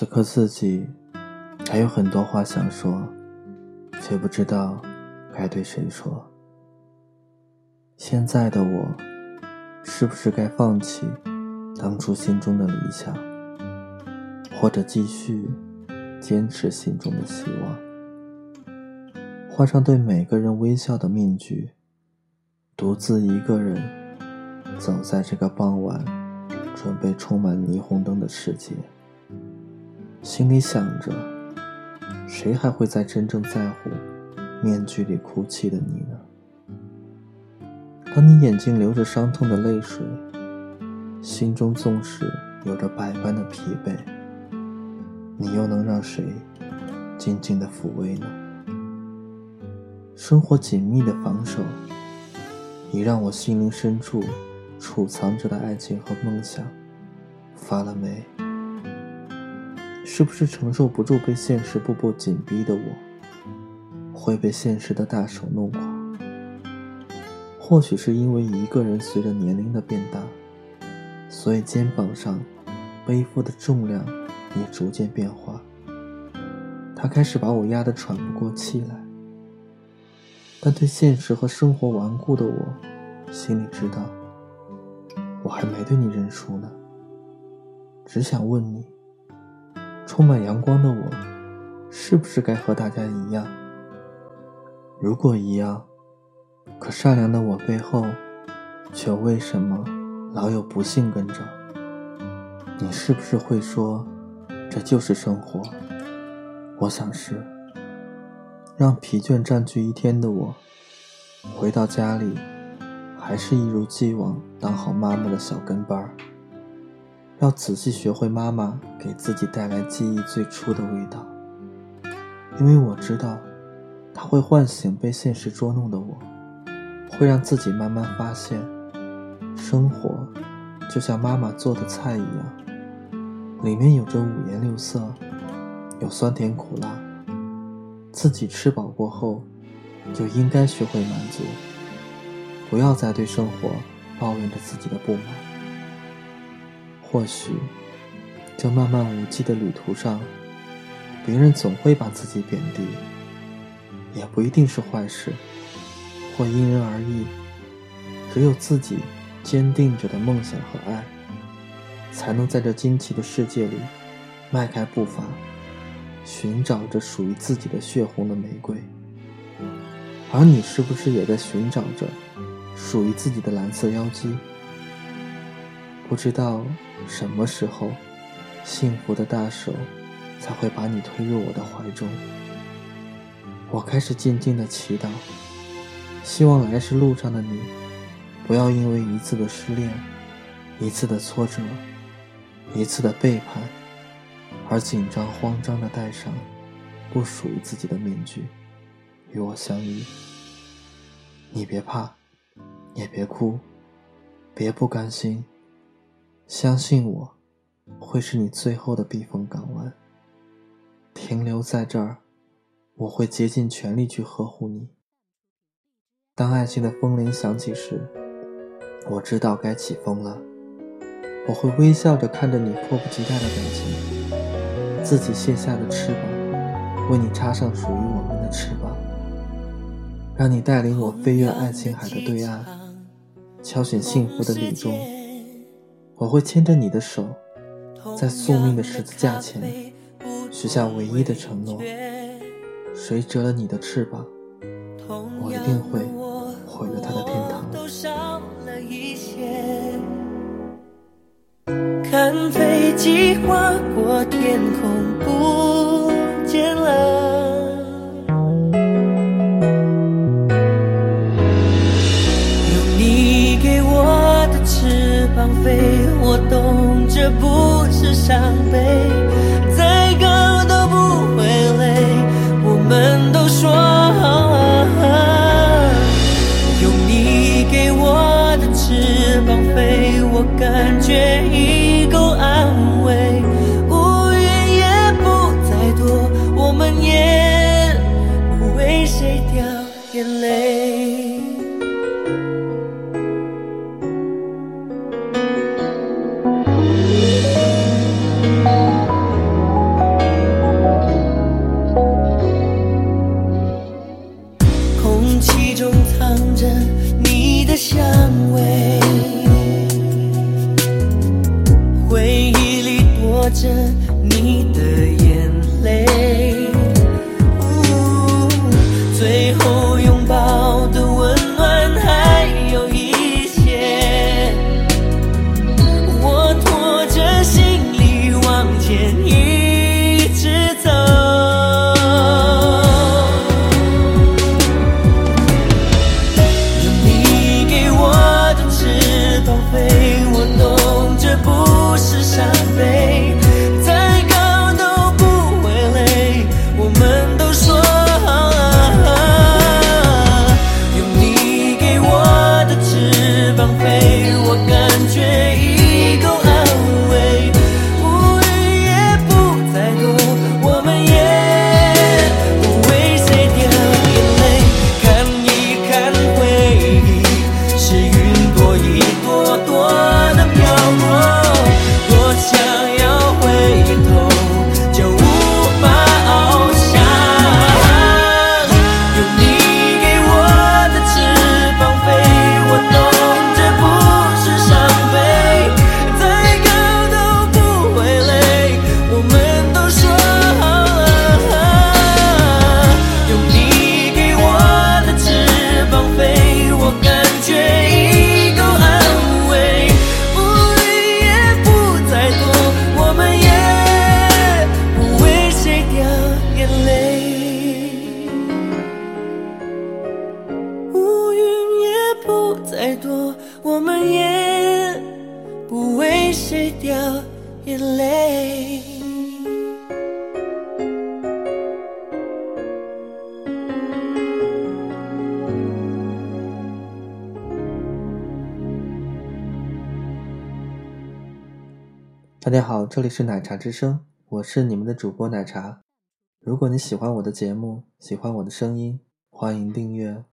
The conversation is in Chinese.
此刻自己还有很多话想说，却不知道该对谁说。现在的我，是不是该放弃当初心中的理想，或者继续坚持心中的希望，换上对每个人微笑的面具，独自一个人走在这个傍晚，准备充满霓虹灯的世界，心里想着，谁还会在真正在乎面具里哭泣的你呢？当你眼睛流着伤痛的泪水，心中纵使有着百般的疲惫，你又能让谁静静的抚慰呢？生活紧密的防守，已让我心灵深处储藏着的爱情和梦想发了霉。是不是承受不住被现实步步紧逼的我，会被现实的大手弄垮？或许是因为一个人随着年龄的变大，所以肩膀上背负的重量也逐渐变化。他开始把我压得喘不过气来。但对现实和生活顽固的我，心里知道，我还没对你认输呢。只想问你，充满阳光的我，是不是该和大家一样？如果一样。可善良的我背后，却为什么老有不幸跟着？你是不是会说，这就是生活？我想是。让疲倦占据一天的我，回到家里，还是一如既往当好妈妈的小跟班儿。要仔细学会妈妈给自己带来记忆最初的味道，因为我知道，它会唤醒被现实捉弄的我。会让自己慢慢发现，生活就像妈妈做的菜一样，里面有着五颜六色，有酸甜苦辣。自己吃饱过后，就应该学会满足，不要再对生活抱怨着自己的不满。或许，这漫漫无际的旅途上，别人总会把自己贬低，也不一定是坏事。或因人而异，只有自己坚定着的梦想和爱，才能在这惊奇的世界里迈开步伐，寻找着属于自己的血红的玫瑰。而你是不是也在寻找着属于自己的蓝色妖姬？不知道什么时候，幸福的大手才会把你推入我的怀中。我开始静静的祈祷。希望来时路上的你，不要因为一次的失恋、一次的挫折、一次的背叛，而紧张慌张的戴上不属于自己的面具，与我相遇。你别怕，也别哭，别不甘心，相信我，会是你最后的避风港湾。停留在这儿，我会竭尽全力去呵护你。当爱情的风铃响起时，我知道该起风了。我会微笑着看着你迫不及待的表情，自己卸下的翅膀，为你插上属于我们的翅膀，让你带领我飞越爱琴海的对岸，敲醒幸福的李钟。我会牵着你的手，在宿命的十字架前，许下唯一的承诺：谁折了你的翅膀，我一定会。毁了他的天堂。看飞机划过天空，不见了。我懂，这不是伤悲，再高都不会累。我们都说好，用你给我的翅膀飞，我感觉已够安慰，乌云也不再多，我们也不为谁掉眼泪。不为谁掉眼泪大家好这里是奶茶之声我是你们的主播奶茶。如果你喜欢我的节目喜欢我的声音欢迎订阅。